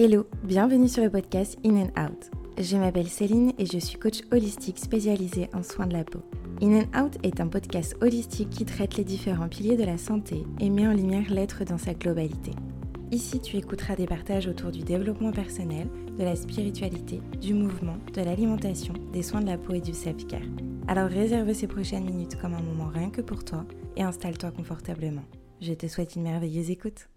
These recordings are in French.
Hello, bienvenue sur le podcast In and Out. Je m'appelle Céline et je suis coach holistique spécialisée en soins de la peau. In and Out est un podcast holistique qui traite les différents piliers de la santé et met en lumière l'être dans sa globalité. Ici, tu écouteras des partages autour du développement personnel, de la spiritualité, du mouvement, de l'alimentation, des soins de la peau et du self-care. Alors réserve ces prochaines minutes comme un moment rien que pour toi et installe-toi confortablement. Je te souhaite une merveilleuse écoute.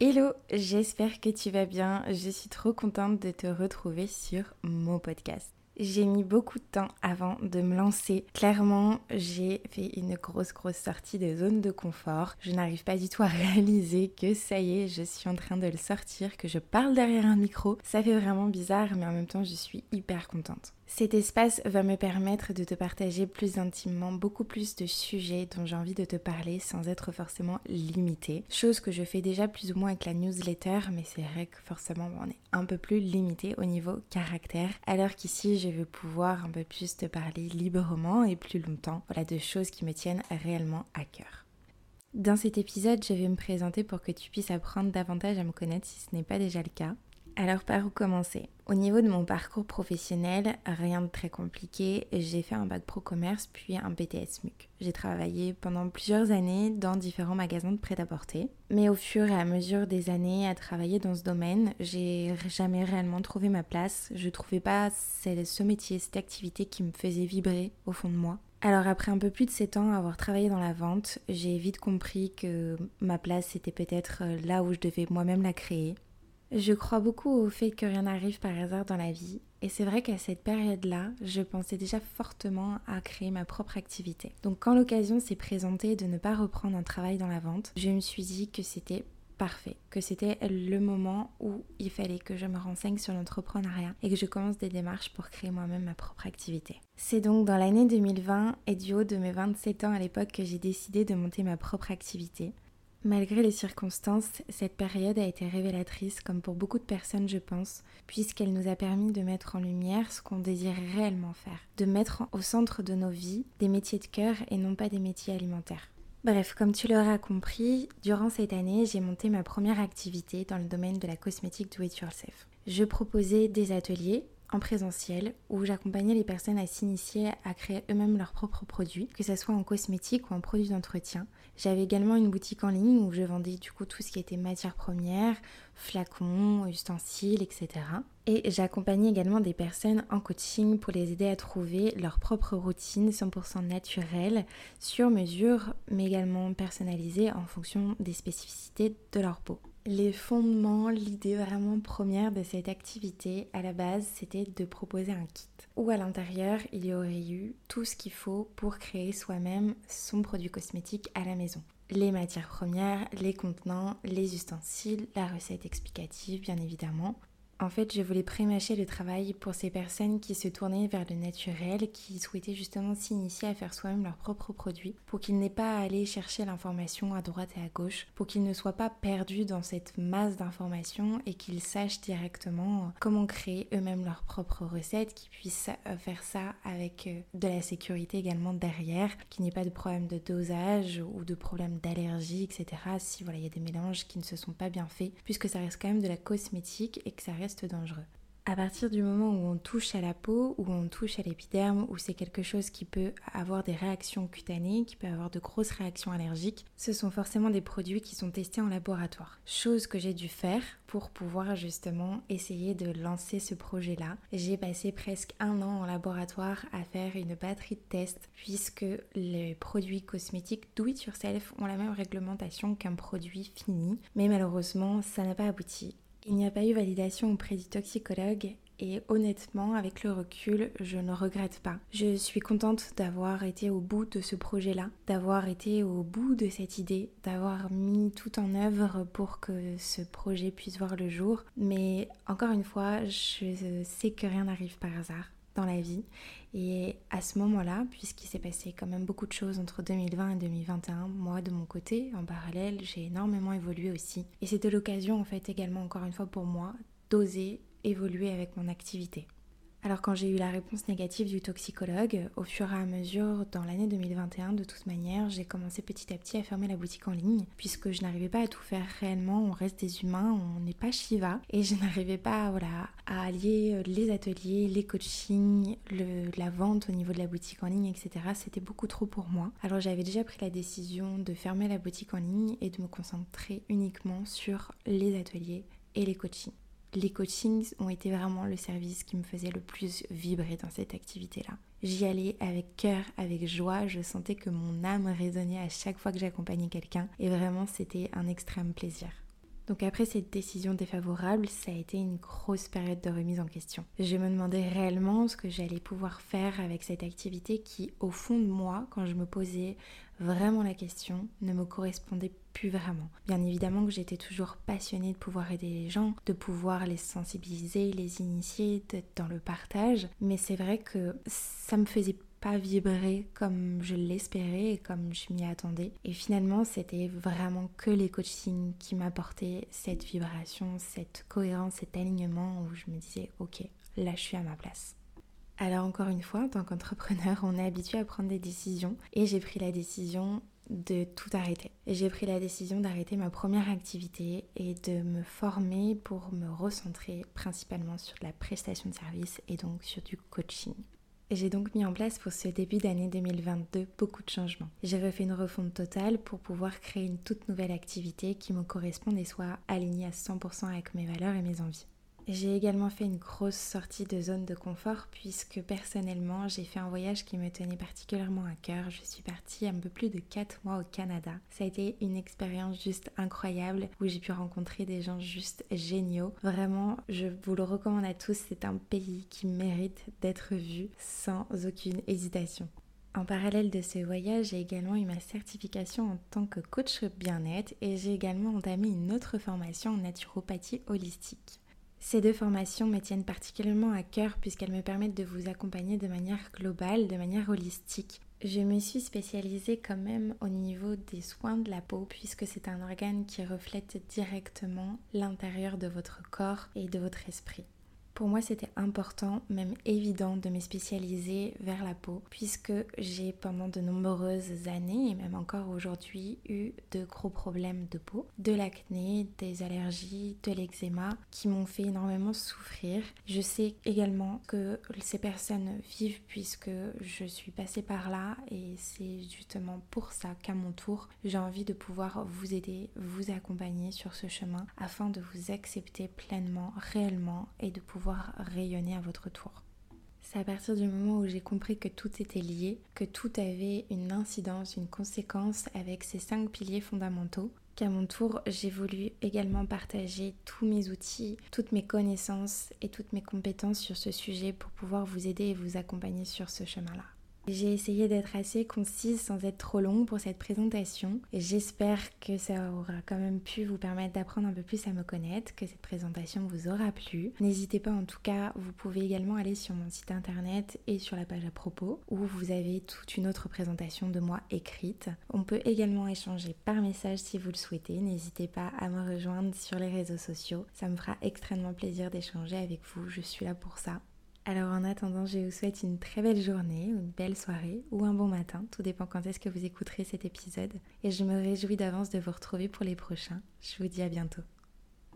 Hello, j'espère que tu vas bien. Je suis trop contente de te retrouver sur mon podcast. J'ai mis beaucoup de temps avant de me lancer. Clairement, j'ai fait une grosse grosse sortie de zone de confort. Je n'arrive pas du tout à réaliser que ça y est, je suis en train de le sortir, que je parle derrière un micro. Ça fait vraiment bizarre, mais en même temps, je suis hyper contente. Cet espace va me permettre de te partager plus intimement beaucoup plus de sujets dont j'ai envie de te parler sans être forcément limité. Chose que je fais déjà plus ou moins avec la newsletter, mais c'est vrai que forcément on est un peu plus limité au niveau caractère. Alors qu'ici je veux pouvoir un peu plus te parler librement et plus longtemps, voilà, de choses qui me tiennent réellement à cœur. Dans cet épisode, je vais me présenter pour que tu puisses apprendre davantage à me connaître si ce n'est pas déjà le cas. Alors par où commencer? Au niveau de mon parcours professionnel, rien de très compliqué. J'ai fait un bac pro commerce puis un BTS MUC. J'ai travaillé pendant plusieurs années dans différents magasins de prêt-à-porter. Mais au fur et à mesure des années à travailler dans ce domaine, j'ai jamais réellement trouvé ma place. Je trouvais pas ce métier, cette activité qui me faisait vibrer au fond de moi. Alors après un peu plus de 7 ans à avoir travaillé dans la vente, j'ai vite compris que ma place c'était peut-être là où je devais moi-même la créer. Je crois beaucoup au fait que rien n'arrive par hasard dans la vie. Et c'est vrai qu'à cette période-là, je pensais déjà fortement à créer ma propre activité. Donc quand l'occasion s'est présentée de ne pas reprendre un travail dans la vente, je me suis dit que c'était parfait, que c'était le moment où il fallait que je me renseigne sur l'entrepreneuriat et que je commence des démarches pour créer moi-même ma propre activité. C'est donc dans l'année 2020 et du haut de mes 27 ans à l'époque que j'ai décidé de monter ma propre activité. Malgré les circonstances, cette période a été révélatrice, comme pour beaucoup de personnes je pense, puisqu'elle nous a permis de mettre en lumière ce qu'on désire réellement faire, de mettre au centre de nos vies des métiers de cœur et non pas des métiers alimentaires. Bref, comme tu l'auras compris, durant cette année, j'ai monté ma première activité dans le domaine de la cosmétique do it yourself. Je proposais des ateliers en présentiel où j'accompagnais les personnes à s'initier à créer eux-mêmes leurs propres produits, que ce soit en cosmétique ou en produits d'entretien, j'avais également une boutique en ligne où je vendais du coup tout ce qui était matières premières, flacons, ustensiles, etc. Et j'accompagnais également des personnes en coaching pour les aider à trouver leur propre routine 100% naturelle, sur mesure, mais également personnalisée en fonction des spécificités de leur peau. Les fondements, l'idée vraiment première de cette activité à la base, c'était de proposer un kit où à l'intérieur il y aurait eu tout ce qu'il faut pour créer soi-même son produit cosmétique à la maison. Les matières premières, les contenants, les ustensiles, la recette explicative bien évidemment, en fait, je voulais prémâcher le travail pour ces personnes qui se tournaient vers le naturel, qui souhaitaient justement s'initier à faire soi-même leurs propres produits, pour qu'ils n'aient pas à aller chercher l'information à droite et à gauche, pour qu'ils ne soient pas perdus dans cette masse d'informations et qu'ils sachent directement comment créer eux-mêmes leurs propres recettes, qu'ils puissent euh, faire ça avec euh, de la sécurité également derrière, qu'il n'y ait pas de problème de dosage ou de problème d'allergie, etc. Si voilà, il y a des mélanges qui ne se sont pas bien faits, puisque ça reste quand même de la cosmétique et que ça reste dangereux. À partir du moment où on touche à la peau, où on touche à l'épiderme, où c'est quelque chose qui peut avoir des réactions cutanées, qui peut avoir de grosses réactions allergiques, ce sont forcément des produits qui sont testés en laboratoire. Chose que j'ai dû faire pour pouvoir justement essayer de lancer ce projet-là. J'ai passé presque un an en laboratoire à faire une batterie de tests puisque les produits cosmétiques do it yourself ont la même réglementation qu'un produit fini, mais malheureusement ça n'a pas abouti il n'y a pas eu validation auprès du toxicologue et honnêtement, avec le recul, je ne regrette pas. Je suis contente d'avoir été au bout de ce projet-là, d'avoir été au bout de cette idée, d'avoir mis tout en œuvre pour que ce projet puisse voir le jour. Mais encore une fois, je sais que rien n'arrive par hasard dans la vie. Et à ce moment-là, puisqu'il s'est passé quand même beaucoup de choses entre 2020 et 2021, moi de mon côté, en parallèle, j'ai énormément évolué aussi. Et c'était l'occasion en fait également encore une fois pour moi d'oser évoluer avec mon activité. Alors quand j'ai eu la réponse négative du toxicologue, au fur et à mesure, dans l'année 2021, de toute manière, j'ai commencé petit à petit à fermer la boutique en ligne, puisque je n'arrivais pas à tout faire réellement, on reste des humains, on n'est pas Shiva, et je n'arrivais pas à allier les ateliers, les coachings, la vente au niveau de la boutique en ligne, etc. C'était beaucoup trop pour moi. Alors j'avais déjà pris la décision de fermer la boutique en ligne et de me concentrer uniquement sur les ateliers et les coachings les coachings ont été vraiment le service qui me faisait le plus vibrer dans cette activité-là. J'y allais avec cœur, avec joie, je sentais que mon âme résonnait à chaque fois que j'accompagnais quelqu'un et vraiment c'était un extrême plaisir. Donc après cette décision défavorable, ça a été une grosse période de remise en question. Je me demandais réellement ce que j'allais pouvoir faire avec cette activité qui, au fond de moi, quand je me posais vraiment la question, ne me correspondait plus vraiment. Bien évidemment que j'étais toujours passionnée de pouvoir aider les gens, de pouvoir les sensibiliser, les initier dans le partage, mais c'est vrai que ça me faisait pas vibrer comme je l'espérais et comme je m'y attendais. Et finalement, c'était vraiment que les coachings qui m'apportaient cette vibration, cette cohérence, cet alignement où je me disais, ok, là je suis à ma place. Alors encore une fois, en tant qu'entrepreneur, on est habitué à prendre des décisions et j'ai pris la décision de tout arrêter. J'ai pris la décision d'arrêter ma première activité et de me former pour me recentrer principalement sur la prestation de service et donc sur du coaching. J'ai donc mis en place pour ce début d'année 2022 beaucoup de changements. J'ai refait une refonte totale pour pouvoir créer une toute nouvelle activité qui me corresponde et soit alignée à 100% avec mes valeurs et mes envies. J'ai également fait une grosse sortie de zone de confort puisque personnellement j'ai fait un voyage qui me tenait particulièrement à cœur. Je suis partie un peu plus de 4 mois au Canada. Ça a été une expérience juste incroyable où j'ai pu rencontrer des gens juste géniaux. Vraiment, je vous le recommande à tous. C'est un pays qui mérite d'être vu sans aucune hésitation. En parallèle de ce voyage, j'ai également eu ma certification en tant que coach bien-être et j'ai également entamé une autre formation en naturopathie holistique. Ces deux formations me tiennent particulièrement à cœur puisqu'elles me permettent de vous accompagner de manière globale, de manière holistique. Je me suis spécialisée quand même au niveau des soins de la peau puisque c'est un organe qui reflète directement l'intérieur de votre corps et de votre esprit. Pour moi, c'était important, même évident, de me spécialiser vers la peau, puisque j'ai pendant de nombreuses années, et même encore aujourd'hui, eu de gros problèmes de peau, de l'acné, des allergies, de l'eczéma, qui m'ont fait énormément souffrir. Je sais également que ces personnes vivent puisque je suis passée par là, et c'est justement pour ça qu'à mon tour, j'ai envie de pouvoir vous aider, vous accompagner sur ce chemin, afin de vous accepter pleinement, réellement, et de pouvoir rayonner à votre tour. C'est à partir du moment où j'ai compris que tout était lié, que tout avait une incidence, une conséquence avec ces cinq piliers fondamentaux, qu'à mon tour, j'ai voulu également partager tous mes outils, toutes mes connaissances et toutes mes compétences sur ce sujet pour pouvoir vous aider et vous accompagner sur ce chemin-là. J'ai essayé d'être assez concise sans être trop longue pour cette présentation j'espère que ça aura quand même pu vous permettre d'apprendre un peu plus à me connaître, que cette présentation vous aura plu. N'hésitez pas en tout cas, vous pouvez également aller sur mon site internet et sur la page à propos où vous avez toute une autre présentation de moi écrite. On peut également échanger par message si vous le souhaitez. N'hésitez pas à me rejoindre sur les réseaux sociaux. Ça me fera extrêmement plaisir d'échanger avec vous. Je suis là pour ça. Alors en attendant, je vous souhaite une très belle journée, une belle soirée ou un bon matin, tout dépend quand est-ce que vous écouterez cet épisode. Et je me réjouis d'avance de vous retrouver pour les prochains. Je vous dis à bientôt.